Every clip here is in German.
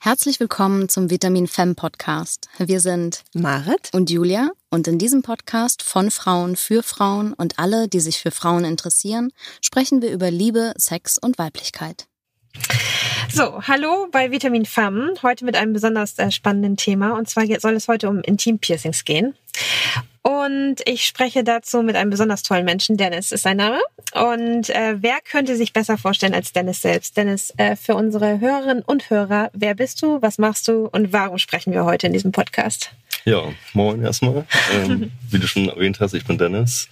Herzlich willkommen zum Vitamin Femme Podcast. Wir sind Marit und Julia und in diesem Podcast von Frauen für Frauen und alle, die sich für Frauen interessieren, sprechen wir über Liebe, Sex und Weiblichkeit. So, hallo bei Vitamin Femme. Heute mit einem besonders äh, spannenden Thema. Und zwar soll es heute um Intimpiercings gehen. Und ich spreche dazu mit einem besonders tollen Menschen. Dennis ist sein Name. Und äh, wer könnte sich besser vorstellen als Dennis selbst? Dennis, äh, für unsere Hörerinnen und Hörer, wer bist du, was machst du und warum sprechen wir heute in diesem Podcast? Ja, moin erstmal. Ähm, wie du schon erwähnt hast, ich bin Dennis.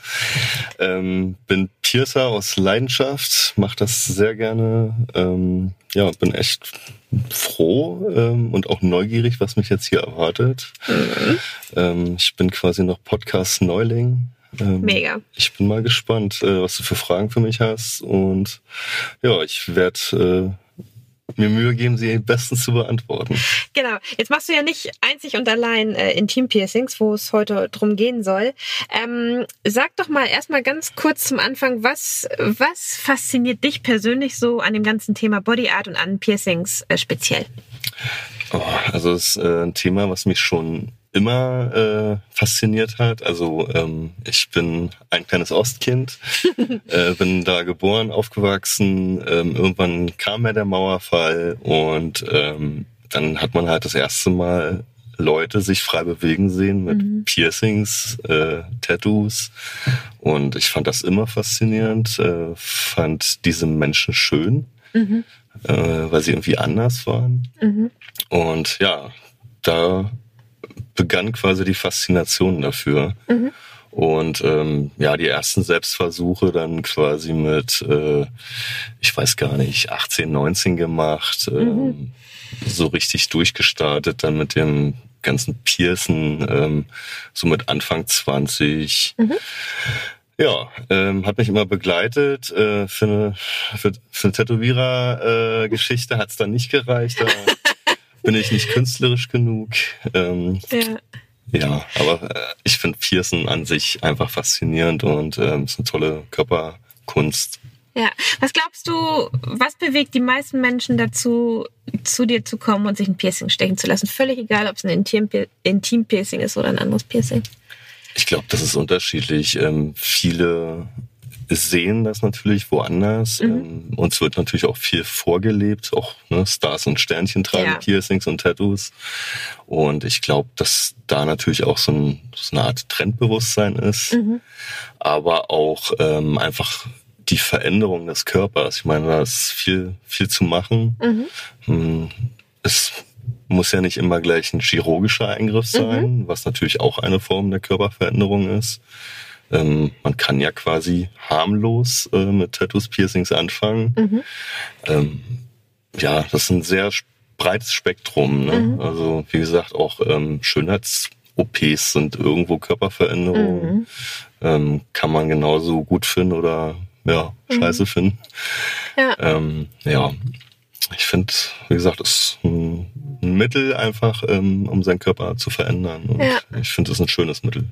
Ähm, bin Piercer aus Leidenschaft, mache das sehr gerne. Ähm, ja, bin echt froh ähm, und auch neugierig, was mich jetzt hier erwartet. Mhm. Ähm, ich bin quasi noch Podcast-Neuling. Ähm, Mega. Ich bin mal gespannt, äh, was du für Fragen für mich hast. Und ja, ich werde äh, mir Mühe geben, sie bestens zu beantworten. Genau. Jetzt machst du ja nicht einzig und allein äh, Intim-Piercings, wo es heute drum gehen soll. Ähm, sag doch mal erstmal ganz kurz zum Anfang, was, was fasziniert dich persönlich so an dem ganzen Thema Body Art und an Piercings äh, speziell? Oh, also es ist äh, ein Thema, was mich schon immer äh, fasziniert hat. Also ähm, ich bin ein kleines Ostkind, äh, bin da geboren, aufgewachsen. Ähm, irgendwann kam ja der Mauerfall und ähm, dann hat man halt das erste Mal Leute sich frei bewegen sehen mit mhm. Piercings, äh, Tattoos. Und ich fand das immer faszinierend, äh, fand diese Menschen schön, mhm. äh, weil sie irgendwie anders waren. Mhm. Und ja, da begann quasi die Faszination dafür. Mhm. Und ähm, ja, die ersten Selbstversuche dann quasi mit, äh, ich weiß gar nicht, 18, 19 gemacht, ähm, mhm. so richtig durchgestartet, dann mit dem ganzen Piercen, ähm, so mit Anfang 20. Mhm. Ja, ähm, hat mich immer begleitet. Äh, für eine, für, für eine Tätowierer-Geschichte äh, hat es dann nicht gereicht. Da bin ich nicht künstlerisch genug. Ähm, ja. Ja, aber äh, ich finde Piercen an sich einfach faszinierend und ähm, ist eine tolle Körperkunst. Ja, was glaubst du, was bewegt die meisten Menschen dazu, zu dir zu kommen und sich ein Piercing stechen zu lassen? Völlig egal, ob es ein Intim-Piercing ist oder ein anderes Piercing. Ich glaube, das ist unterschiedlich. Ähm, viele sehen das natürlich woanders. Mhm. Ähm, uns wird natürlich auch viel vorgelebt. Auch ne, Stars und Sternchen tragen ja. Piercings und Tattoos. Und ich glaube, dass da natürlich auch so, ein, so, eine Art Trendbewusstsein ist. Mhm. Aber auch ähm, einfach die Veränderung des Körpers. Ich meine, da ist viel, viel zu machen. Mhm. Hm, es muss ja nicht immer gleich ein chirurgischer Eingriff sein, mhm. was natürlich auch eine Form der Körperveränderung ist. Ähm, man kann ja quasi harmlos äh, mit Tattoos, Piercings anfangen. Mhm. Ähm, ja, das ist ein sehr breites Spektrum. Ne? Mhm. Also wie gesagt, auch ähm, Schönheits-OPs sind irgendwo Körperveränderungen. Mhm. Ähm, kann man genauso gut finden oder ja, mhm. scheiße finden. Ja. Ähm, ja, ich finde, wie gesagt, es ist ein, Mittel einfach, ähm, um seinen Körper zu verändern. Und ja. ich finde, es ist ein schönes Mittel.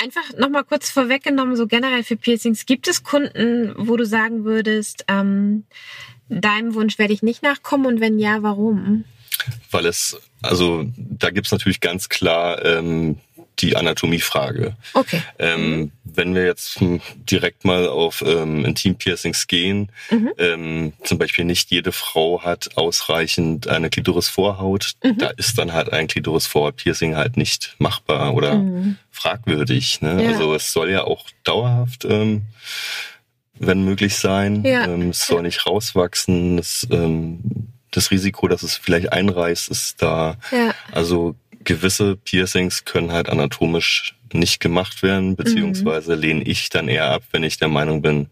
Einfach nochmal kurz vorweggenommen, so generell für Piercings. Gibt es Kunden, wo du sagen würdest, ähm, deinem Wunsch werde ich nicht nachkommen und wenn ja, warum? Weil es, also da gibt's natürlich ganz klar ähm, die Anatomiefrage. Okay. Ähm, wenn wir jetzt direkt mal auf ähm, Intim-Piercings gehen, mhm. ähm, zum Beispiel nicht jede Frau hat ausreichend eine Klitorisvorhaut, mhm. da ist dann halt ein Klitorisvorhaut-Piercing halt nicht machbar oder mhm. fragwürdig. Ne? Ja. Also es soll ja auch dauerhaft ähm, wenn möglich sein. Ja. Ähm, es soll ja. nicht rauswachsen. Es, ähm, das Risiko, dass es vielleicht einreißt, ist da. Ja. Also gewisse Piercings können halt anatomisch nicht gemacht werden, beziehungsweise mhm. lehne ich dann eher ab, wenn ich der Meinung bin,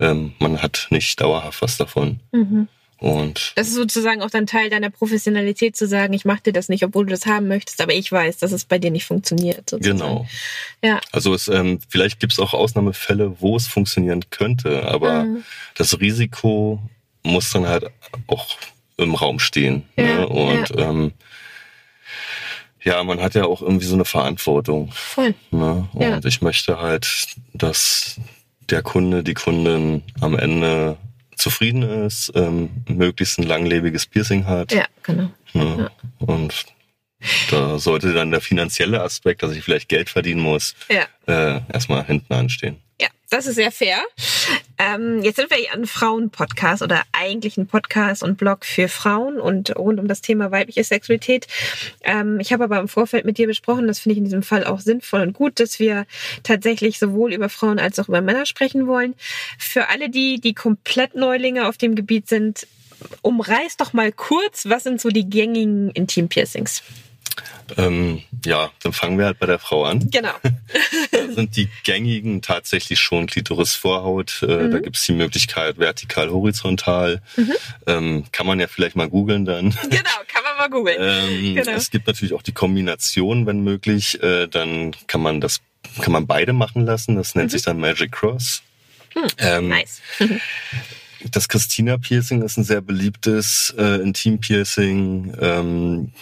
ähm, man hat nicht dauerhaft was davon. Mhm. Und das ist sozusagen auch dann Teil deiner Professionalität zu sagen, ich mache dir das nicht, obwohl du das haben möchtest, aber ich weiß, dass es bei dir nicht funktioniert. Sozusagen. Genau. Ja. Also es, ähm, vielleicht gibt es auch Ausnahmefälle, wo es funktionieren könnte, aber mhm. das Risiko muss dann halt auch im Raum stehen. Ja, ne? Und ja. ähm, ja, man hat ja auch irgendwie so eine Verantwortung. Voll. Ne? Und ja. ich möchte halt, dass der Kunde, die Kundin am Ende zufrieden ist, ähm, möglichst ein langlebiges Piercing hat. Ja, genau. Ne? Und da sollte dann der finanzielle Aspekt, dass ich vielleicht Geld verdienen muss, Ja. äh, erstmal hinten anstehen. Ja, das ist sehr fair. Ähm, jetzt sind wir hier ein Frauen-Podcast oder eigentlich ein Podcast und Blog für Frauen und rund um das Thema weibliche Sexualität. Ähm, ich habe aber im Vorfeld mit dir besprochen, das finde ich in diesem Fall auch sinnvoll und gut, dass wir tatsächlich sowohl über Frauen als auch über Männer sprechen wollen. Für alle die, die komplett Neulinge auf dem Gebiet sind, umreiß doch mal kurz, was sind so die gängigen Intim-Piercings? Ähm, ja, dann fangen wir halt bei der Frau an. Genau. Da sind die gängigen tatsächlich schon Klitoris-Vorhaut. Äh, Mhm. Da gibt es die Möglichkeit vertikal, horizontal. Ähm, kann man ja vielleicht mal googeln dann. genau, kann man mal googeln. Ähm, Genau. Es gibt natürlich auch die Kombination, wenn möglich. Äh, dann kann man das, kann man beide machen lassen. Das nennt sich dann Magic Cross. Ähm, Mhm. nice. Das Christina-Piercing ist ein sehr beliebtes äh, Intim-Piercing. Ähm,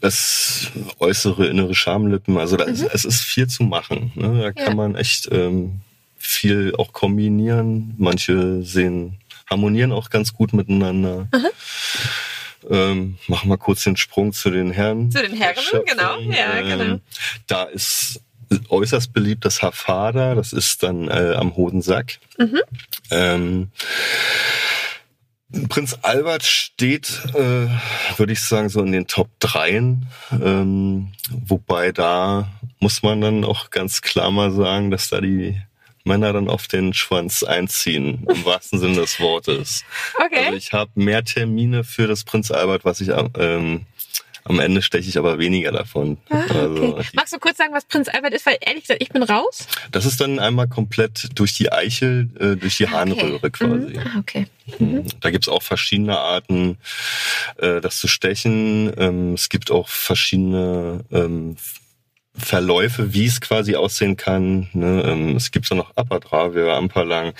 das äußere, innere Schamlippen. Also da ist, es ist viel zu machen. Ne? Da kann Ja. man echt ähm, viel auch kombinieren. Manche sehen, harmonieren auch ganz gut miteinander. Ähm, machen wir kurz den Sprung zu den Herren. Zu den Herren, Schöpfung. genau. Ja, genau. Da ist äußerst beliebt das Hafada. Das ist dann äh, am Hodensack. Mhm. Ähm, Prinz Albert steht, äh, würde ich sagen, so in den Top 3. Ähm, wobei da muss man dann auch ganz klar mal sagen, dass da die Männer dann auf den Schwanz einziehen, im wahrsten Sinne des Wortes. Okay. Also ich habe mehr Termine für das Prinz Albert, was ich ähm, am Ende steche ich aber weniger davon. Ah, Also okay. die, Magst du kurz sagen, was Prinz Albert ist? Weil ehrlich gesagt, ich bin raus. das ist dann einmal komplett durch die Eichel, äh, durch die Harnröhre quasi. Mhm. Ah, okay. Mhm. Da gibt's auch verschiedene Arten, äh, das zu stechen. Ähm, es gibt auch verschiedene ähm, Verläufe, wie es quasi aussehen kann. Ne? Ähm, es gibt dann noch Apadravia, Ampalang.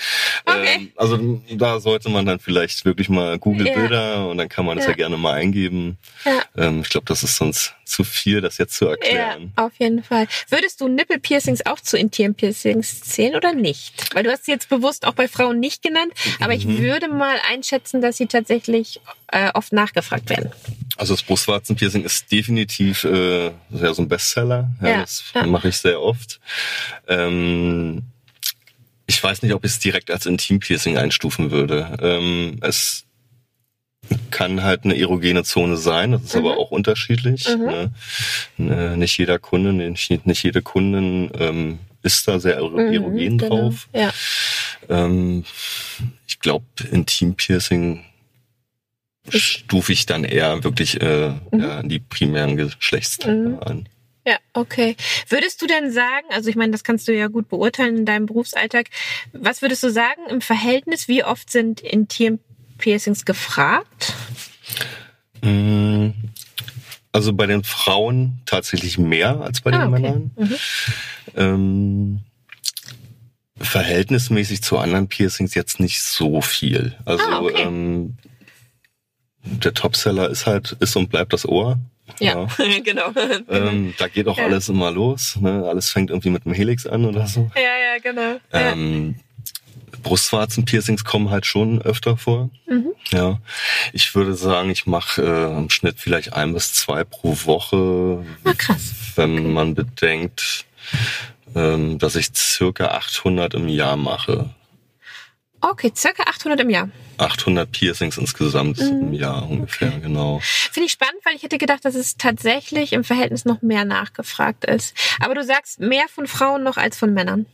Okay. Ähm, also da sollte man dann vielleicht wirklich mal Google Ja. Bilder und dann kann man das Ja. ja, gerne mal eingeben. Ja. Ähm, ich glaube, das ist sonst zu viel, das jetzt zu Ja, erklären. auf jeden Fall. Würdest du Nippelpiercings auch zu Intim-Piercings zählen oder nicht? Weil du hast sie jetzt bewusst auch bei Frauen nicht genannt, aber ich Mhm. würde mal einschätzen, dass sie tatsächlich äh, oft nachgefragt werden. Also das Brustwarzenpiercing ist definitiv äh, ja, so ein Bestseller. Ja, Ja, das ja. mache ich sehr oft. Ähm, ich weiß nicht, ob ich es direkt als Intimpiercing einstufen würde. Ähm, es kann halt eine erogene Zone sein, das ist aber auch unterschiedlich. Mhm. Ne? Ne, Nicht jeder Kunde, nicht, nicht jede Kundin ähm, ist da sehr Mhm, erogen genau. drauf. Ja. Ähm, ich glaube, Intimpiercing stufe ich dann eher wirklich äh, Mhm. ja, die primären Geschlechtsteile Mhm. an. Ja, okay. Würdest du denn sagen, also ich meine, das kannst du ja gut beurteilen in deinem Berufsalltag, was würdest du sagen im Verhältnis, wie oft sind Intim-Piercings gefragt? Mm, Also bei den Frauen tatsächlich mehr als bei den Ah, okay. Männern. Mhm. Ähm, verhältnismäßig zu anderen Piercings jetzt nicht so viel. Also Ah, okay. ähm, der Topseller ist halt, ist und bleibt das Ohr. Ja, genau. Ähm, da geht auch Ja. alles immer los. Ne? Alles fängt irgendwie mit einem Helix an oder so. ja, ja, genau. Ja. Ähm, Brustwarzenpiercings kommen halt schon öfter vor. Mhm. Ja, ich würde sagen, ich mache äh, im Schnitt vielleicht ein bis zwei pro Woche, Ah, krass. wenn man bedenkt, ähm, dass ich circa 800 im Jahr mache. Okay, circa 800 im Jahr. 800 Piercings insgesamt Mhm. im Jahr ungefähr, genau. Finde ich spannend, weil ich hätte gedacht, dass es tatsächlich im Verhältnis noch mehr nachgefragt ist. Aber du sagst mehr von Frauen noch als von Männern.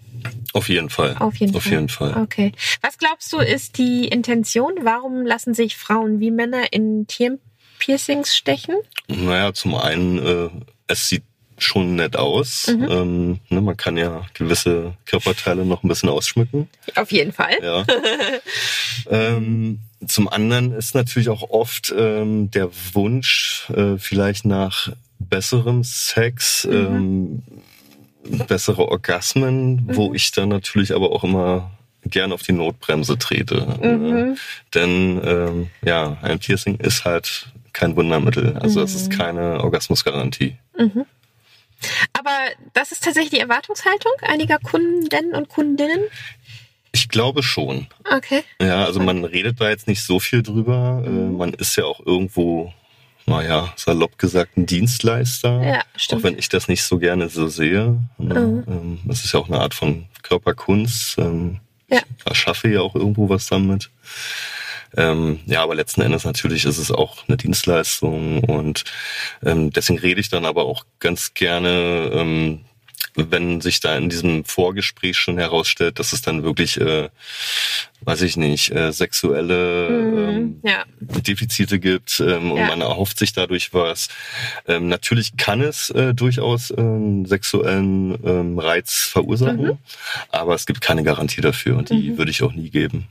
Auf jeden Fall. Auf jeden Auf Fall. jeden Fall. Okay. Was glaubst du, ist die Intention? Warum lassen sich Frauen wie Männer in Tierpiercings stechen? Naja, zum einen, äh, es sieht schon nett aus. Mhm. Ähm, ne, man kann ja gewisse Körperteile noch ein bisschen ausschmücken. Auf jeden Fall. Ja. ähm, zum anderen ist natürlich auch oft ähm, der Wunsch äh, vielleicht nach besserem Sex, ähm, bessere Orgasmen, wo ich dann natürlich aber auch immer gern auf die Notbremse trete. Mhm. Äh, denn ähm, ja, ein Piercing ist halt kein Wundermittel. Also es ist keine Orgasmusgarantie. Aber das ist tatsächlich die Erwartungshaltung einiger Kunden und Kundinnen. Ich glaube schon. Okay. Ja, also man redet da jetzt nicht so viel drüber. Äh, Mhm. man ist ja auch irgendwo naja, salopp gesagt, ein Dienstleister. Ja, stimmt. Auch wenn ich das nicht so gerne so sehe. Ne? Mhm. Ähm, Das ist ja auch eine Art von Körperkunst. Ähm, Ja. Ich erschaffe ja auch irgendwo was damit. Ähm, ja, aber letzten Endes natürlich ist es auch eine Dienstleistung und ähm, deswegen rede ich dann aber auch ganz gerne, ähm, wenn sich da in diesem Vorgespräch schon herausstellt, dass es dann wirklich, äh, weiß ich nicht, äh, sexuelle ähm, Mhm. Ja. Defizite gibt ähm, und Ja. man erhofft sich dadurch was. Ähm, natürlich kann es äh, durchaus ähm, sexuellen ähm, Reiz verursachen, Mhm. aber es gibt keine Garantie dafür und die würde ich auch nie geben.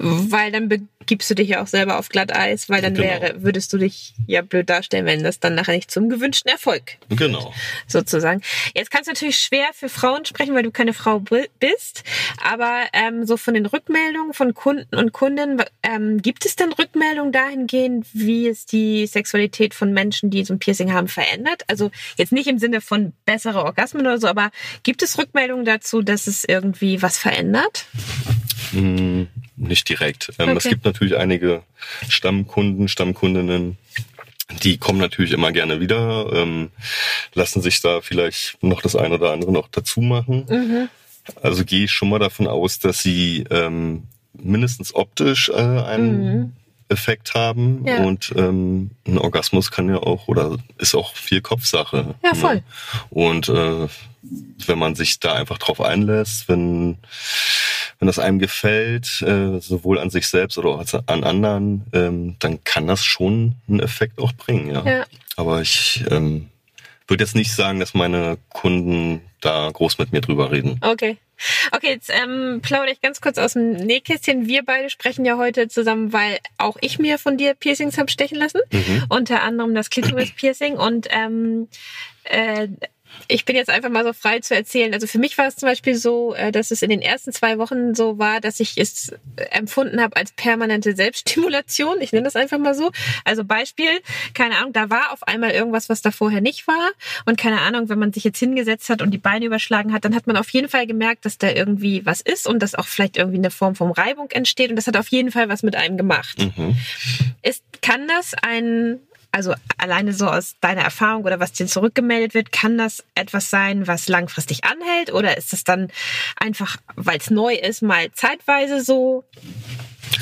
Weil dann begibst du dich ja auch selber auf Glatteis, weil dann Genau. wäre, würdest du dich ja blöd darstellen, wenn das dann nachher nicht zum gewünschten Erfolg Genau. sozusagen. Jetzt kannst du natürlich schwer für Frauen sprechen, weil du keine Frau bi- bist, aber ähm, so von den Rückmeldungen von Kunden und Kundinnen, ähm, gibt es denn Rückmeldungen dahingehend, wie es die Sexualität von Menschen, die so ein Piercing haben, verändert? Also jetzt nicht im Sinne von bessere Orgasmen oder so, aber gibt es Rückmeldungen dazu, dass es irgendwie was verändert? Nicht direkt. Ähm, Es Okay. gibt natürlich einige Stammkunden, Stammkundinnen, die kommen natürlich immer gerne wieder, ähm, lassen sich da vielleicht noch das eine oder andere noch dazu machen. Mhm. Also gehe ich schon mal davon aus, dass sie ähm, mindestens optisch äh, einen Effekt haben Mhm. Ja. und ähm, ein Orgasmus kann ja auch oder ist auch viel Kopfsache. Ja, voll. Ne? Und äh, wenn man sich da einfach drauf einlässt, wenn wenn das einem gefällt, äh, sowohl an sich selbst oder auch an anderen, ähm, dann kann das schon einen Effekt auch bringen, ja. Ja. Aber ich ähm, würde jetzt nicht sagen, dass meine Kunden da groß mit mir drüber reden. Okay. Okay, jetzt ähm, plaudere ich ganz kurz aus dem Nähkästchen. Wir beide sprechen ja heute zusammen, weil auch ich mir von dir Piercings habe stechen lassen. Mhm. Unter anderem das Klitoris-Piercing. Und ähm, äh, ich bin jetzt einfach mal so frei zu erzählen. Also für mich war es zum Beispiel so, äh, dass es in den ersten zwei Wochen so war, dass ich es empfunden habe als permanente Selbststimulation. Ich nenne das einfach mal so. Also Beispiel, keine Ahnung, da war auf einmal irgendwas, was da vorher nicht war. Und keine Ahnung, wenn man sich jetzt hingesetzt hat und die Beine überschlagen hat, dann hat man auf jeden Fall gemerkt, dass da irgendwie was ist und dass auch vielleicht irgendwie eine Form von Reibung entsteht. Und das hat auf jeden Fall was mit einem gemacht. Mhm. Ist, kann das ein, also alleine so aus deiner Erfahrung oder was dir zurückgemeldet wird, kann das etwas sein, was langfristig anhält? Oder ist das dann einfach, weil es neu ist, mal zeitweise so?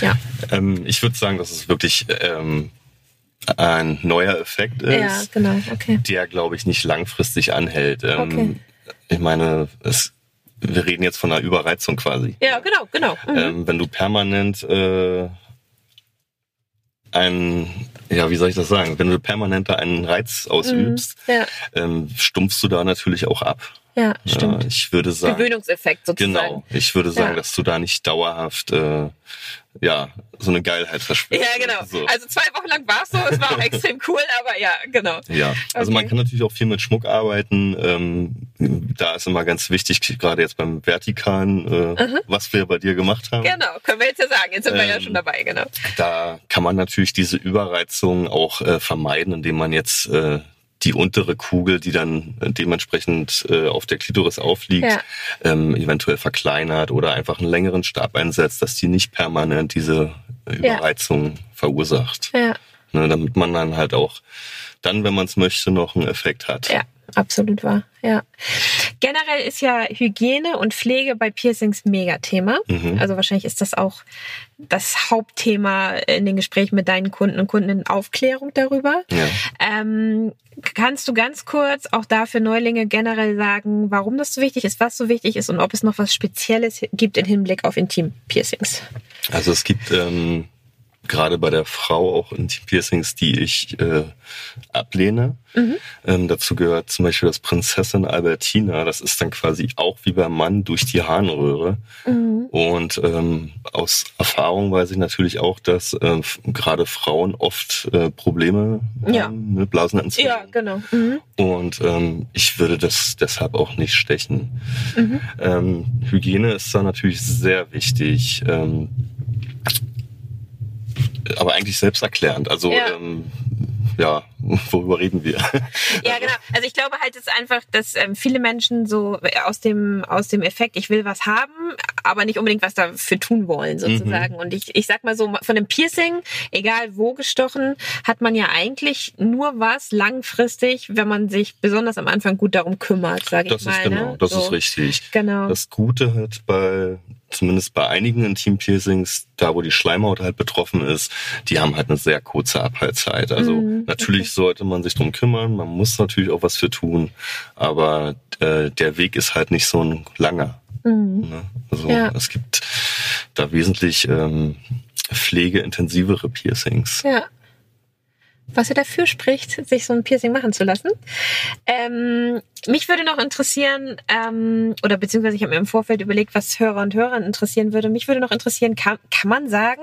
Ja, Ähm, ich würde sagen, dass es wirklich ähm, ein neuer Effekt ist. ja, genau, okay. der, glaube ich, nicht langfristig anhält. Ähm, Okay. Ich meine, es, wir reden jetzt von einer Überreizung quasi. Ja, genau, genau. Mhm. Ähm, wenn du permanent äh, ein, ja, wie soll ich das sagen, wenn du permanent da einen Reiz ausübst, Mhm. Ja, ähm, stumpfst du da natürlich auch ab. Ja, stimmt. Ja, ich würde sagen, Gewöhnungseffekt sozusagen. genau, ich würde sagen, Ja. dass du da nicht dauerhaft, äh, ja, so eine Geilheit verspürst. Ja, genau. So. Also zwei Wochen lang war es so, es war auch extrem cool, aber ja, genau. Ja, also Okay. man kann natürlich auch viel mit Schmuck arbeiten. Ähm, da ist immer ganz wichtig, gerade jetzt beim Vertikalen, äh, was wir bei dir gemacht haben. Genau, können wir jetzt ja sagen. Jetzt sind wir ja Ähm, schon dabei, genau. Da kann man natürlich diese Überreizung auch äh, vermeiden, indem man jetzt äh, die untere Kugel, die dann äh, dementsprechend äh, auf der Klitoris aufliegt, Ja. ähm, eventuell verkleinert oder einfach einen längeren Stab einsetzt, dass die nicht permanent diese äh, Überreizung verursacht. Ja, Ne, damit man dann halt auch dann, wenn man es möchte, noch einen Effekt hat. ja, absolut wahr. Ja. Generell ist ja Hygiene und Pflege bei Piercings mega Thema. Mhm. Also wahrscheinlich ist das auch das Hauptthema in den Gesprächen mit deinen Kunden und Kundinnen Aufklärung darüber. Ja. Ähm, kannst du ganz kurz auch da für Neulinge generell sagen, warum das so wichtig ist, was so wichtig ist und ob es noch was Spezielles gibt im Hinblick auf Intim-Piercings? Also es gibt ähm, gerade bei der Frau auch Intim-Piercings, die ich äh, ablehne. Ähm, dazu gehört zum Beispiel das Prinzessin Albertina. Das ist dann quasi auch wie beim Mann durch die Harnröhre. Und ähm, aus Erfahrung weiß ich natürlich auch, dass äh, gerade Frauen oft äh, Probleme Ja. haben mit Blasenentzündung. Ja, genau. Mhm. Und ähm, ich würde das deshalb auch nicht stechen. Ähm, Hygiene ist da natürlich sehr wichtig. Aber eigentlich selbsterklärend. Also Ja. ähm, ja, worüber reden wir? Ja, genau. Also ich glaube halt, es ist einfach, dass ähm, viele Menschen so aus dem, aus dem Effekt, ich will was haben, aber nicht unbedingt was dafür tun wollen, sozusagen. Mhm. Und ich, ich sag mal so, von einem Piercing, egal wo gestochen, hat man ja eigentlich nur was langfristig, wenn man sich besonders am Anfang gut darum kümmert, sage ich mal. Das ist genau, ne? das so. ist richtig. Genau. Das Gute halt bei zumindest bei einigen Intim-Piercings, da wo die Schleimhaut halt betroffen ist, die haben halt eine sehr kurze Abheilzeit. Also mm, natürlich okay. sollte man sich drum kümmern, man muss natürlich auch was für tun, aber äh, der Weg ist halt nicht so ein langer. Mm. Ne? Also ja. es gibt da wesentlich ähm, pflegeintensivere Piercings. Ja was er dafür spricht, sich so ein Piercing machen zu lassen. Ähm, mich würde noch interessieren, ähm, oder beziehungsweise ich habe mir im Vorfeld überlegt, was Hörer und Hörern interessieren würde. Mich würde noch interessieren, kann, kann man sagen,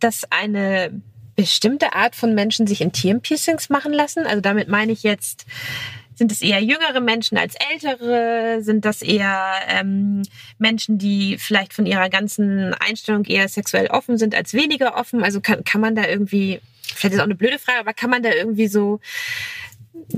dass eine bestimmte Art von Menschen sich Intim-Piercings machen lassen? Also damit meine ich jetzt, sind es eher jüngere Menschen als ältere? Sind das eher ähm, Menschen, die vielleicht von ihrer ganzen Einstellung eher sexuell offen sind als weniger offen? Also kann, kann man da irgendwie vielleicht ist auch eine blöde Frage, aber kann man da irgendwie so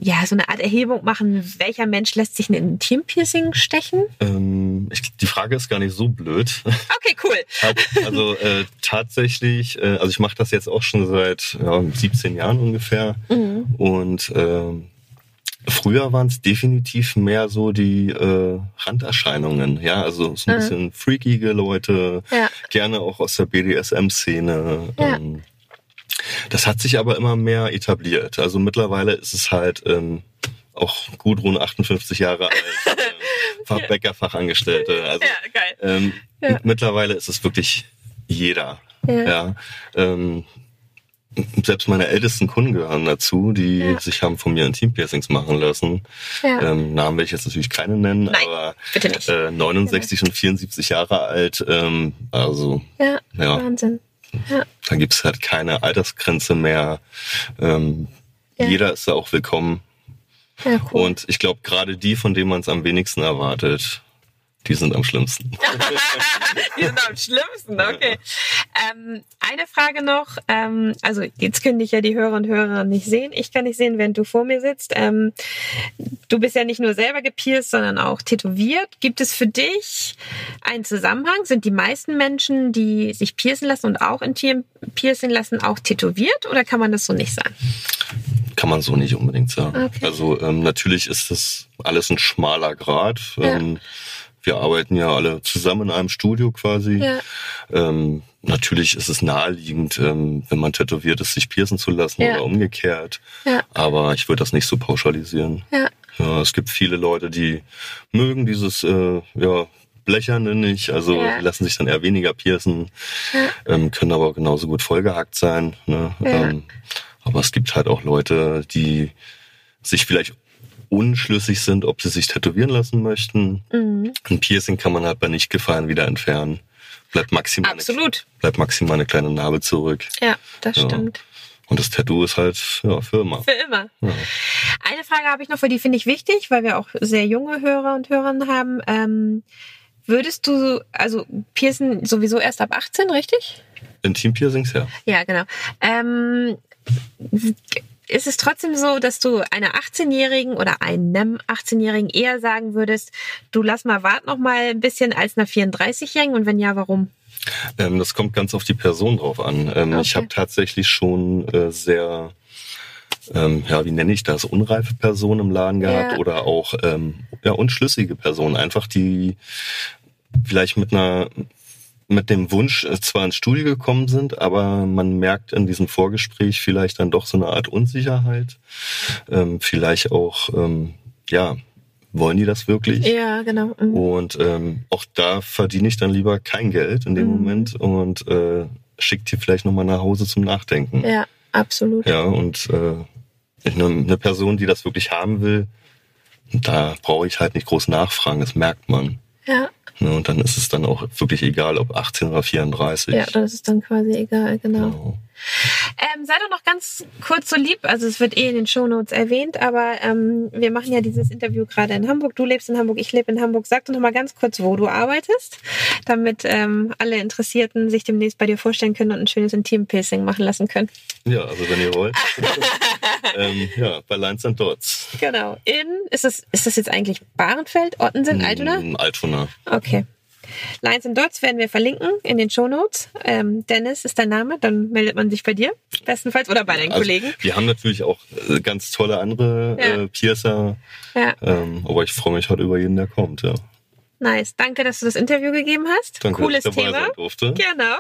ja, so eine Art Erhebung machen, welcher Mensch lässt sich ein Intimpiercing stechen? Ähm, ich, die Frage ist gar nicht so blöd. Okay, cool. also äh, tatsächlich, äh, also ich mache das jetzt auch schon seit ja, 17 Jahren ungefähr. Mhm. Und äh, früher waren es definitiv mehr so die äh, Randerscheinungen, ja, also so ein mhm. bisschen freakige Leute, ja. gerne auch aus der BDSM-Szene. Ja. Ähm, das hat sich aber immer mehr etabliert. Also mittlerweile ist es halt ähm, auch Gudrun 58 Jahre alt, äh, Bäckerfachangestellte. Also, ja, geil. Ähm. Mittlerweile ist es wirklich jeder. Ja. ja ähm, selbst meine ältesten Kunden gehören dazu, die ja. sich haben von mir Intim-Piercings machen lassen. Ja. Ähm, Namen will ich jetzt natürlich keine nennen, Nein, aber bitte nicht. Äh, 69 ja. und 74 Jahre alt. Ähm, also ja, ja, Wahnsinn. Ja. Da gibt's halt keine Altersgrenze mehr. Ähm. Jeder ist da auch willkommen. Ja, cool. Und ich glaube, gerade die, von denen man es am wenigsten erwartet, die sind am schlimmsten. die sind am schlimmsten, okay. Ähm, eine Frage noch. Ähm, also jetzt können dich ja die Hörer und Hörer nicht sehen. Ich kann nicht sehen, während du vor mir sitzt. Ähm, du bist ja nicht nur selber gepierst, sondern auch tätowiert. Gibt es für dich einen Zusammenhang? Sind die meisten Menschen, die sich piercen lassen und auch in Tieren piercen lassen, auch tätowiert? Oder kann man das so nicht sagen? Kann man so nicht unbedingt sagen. Okay. Also ähm, natürlich ist das alles ein schmaler Grad. Ja. Wir arbeiten ja alle zusammen in einem Studio quasi. Ja. Ähm, natürlich ist es naheliegend, ähm, wenn man tätowiert ist, sich piercen zu lassen ja. oder umgekehrt. Ja. Aber ich würde das nicht so pauschalisieren. Ja. ja. Es gibt viele Leute, die mögen dieses äh, ja, Blecherne nicht, also ja. lassen sich dann eher weniger piercen, ja. ähm, können aber genauso gut vollgehackt sein. Ne? Ja. Ähm, aber es gibt halt auch Leute, die sich vielleicht unschlüssig sind, ob sie sich tätowieren lassen möchten. Mhm. Ein Piercing kann man halt bei nicht gefallen wieder entfernen. Bleibt maximal, Absolut. Eine, bleibt maximal eine kleine Narbe zurück. Ja, das ja. stimmt. Und das Tattoo ist halt ja, für immer. Für immer. Ja. Eine Frage habe ich noch, weil die finde ich wichtig, weil wir auch sehr junge Hörer und Hörerinnen haben. Ähm, würdest du, also Piercen sowieso erst ab 18, richtig? Intim-Piercings, ja. Ja, genau. Ähm, ist es trotzdem so, dass du einer 18-Jährigen oder einem 18-Jährigen eher sagen würdest, du lass mal wart noch mal ein bisschen als einer 34-Jährigen und wenn ja, warum? Ähm, das kommt ganz auf die Person drauf an. Ähm, okay. Ich habe tatsächlich schon äh, sehr ähm, ja, wie nenne ich das, unreife Personen im Laden gehabt ja. oder auch ähm, ja, unschlüssige Personen, einfach die vielleicht mit einer mit dem Wunsch äh, zwar ins Studio gekommen sind, aber man merkt in diesem Vorgespräch vielleicht dann doch so eine Art Unsicherheit. Ähm, vielleicht auch, ähm, ja, wollen die das wirklich? Ja, genau. Mhm. Und ähm, auch da verdiene ich dann lieber kein Geld in dem mhm. Moment und äh, schickt die vielleicht nochmal nach Hause zum Nachdenken. Ja, absolut. Ja, und äh, eine, eine Person, die das wirklich haben will, da brauche ich halt nicht groß nachfragen, das merkt man. Ja. Ne, und dann ist es dann auch wirklich egal, ob 18 oder 34. Ja, das ist dann quasi egal, genau. genau. Ähm, sei doch noch ganz kurz so lieb, also es wird eh in den Shownotes erwähnt, aber ähm, wir machen ja dieses Interview gerade in Hamburg. Du lebst in Hamburg, ich lebe in Hamburg. Sag doch noch mal ganz kurz, wo du arbeitest, damit ähm, alle Interessierten sich demnächst bei dir vorstellen können und ein schönes Intim-Piercing machen lassen können. Ja, also wenn ihr wollt. ähm, ja, bei Lines and Dots. Genau. In, ist das, ist das jetzt eigentlich Bahrenfeld, Ottensen, Altona? Mm, Altona. Okay. Lines and Dots werden wir verlinken in den Shownotes. Ähm, Dennis ist dein Name, dann meldet man sich bei dir, bestenfalls, oder bei deinen Also, Kollegen. Wir haben natürlich auch äh, ganz tolle andere Ja. äh, Piercer, Ja, ähm, aber ich freue mich halt über jeden, der kommt. Ja. nice. Danke, dass du das Interview gegeben hast. Danke, Cooles dass ich dabei Thema. sein durfte. Genau.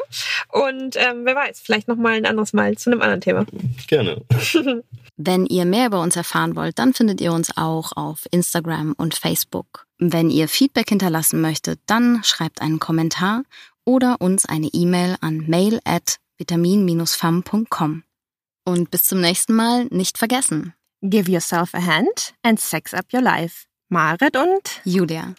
Und ähm, wer weiß, vielleicht nochmal ein anderes Mal zu einem anderen Thema. Gerne. Wenn ihr mehr über uns erfahren wollt, dann findet ihr uns auch auf Instagram und Facebook. Wenn ihr Feedback hinterlassen möchtet, dann schreibt einen Kommentar oder uns eine E-Mail an mail at vitamin-fam.com. Und bis zum nächsten Mal nicht vergessen. Give yourself a hand and sex up your life. Marit und Julia.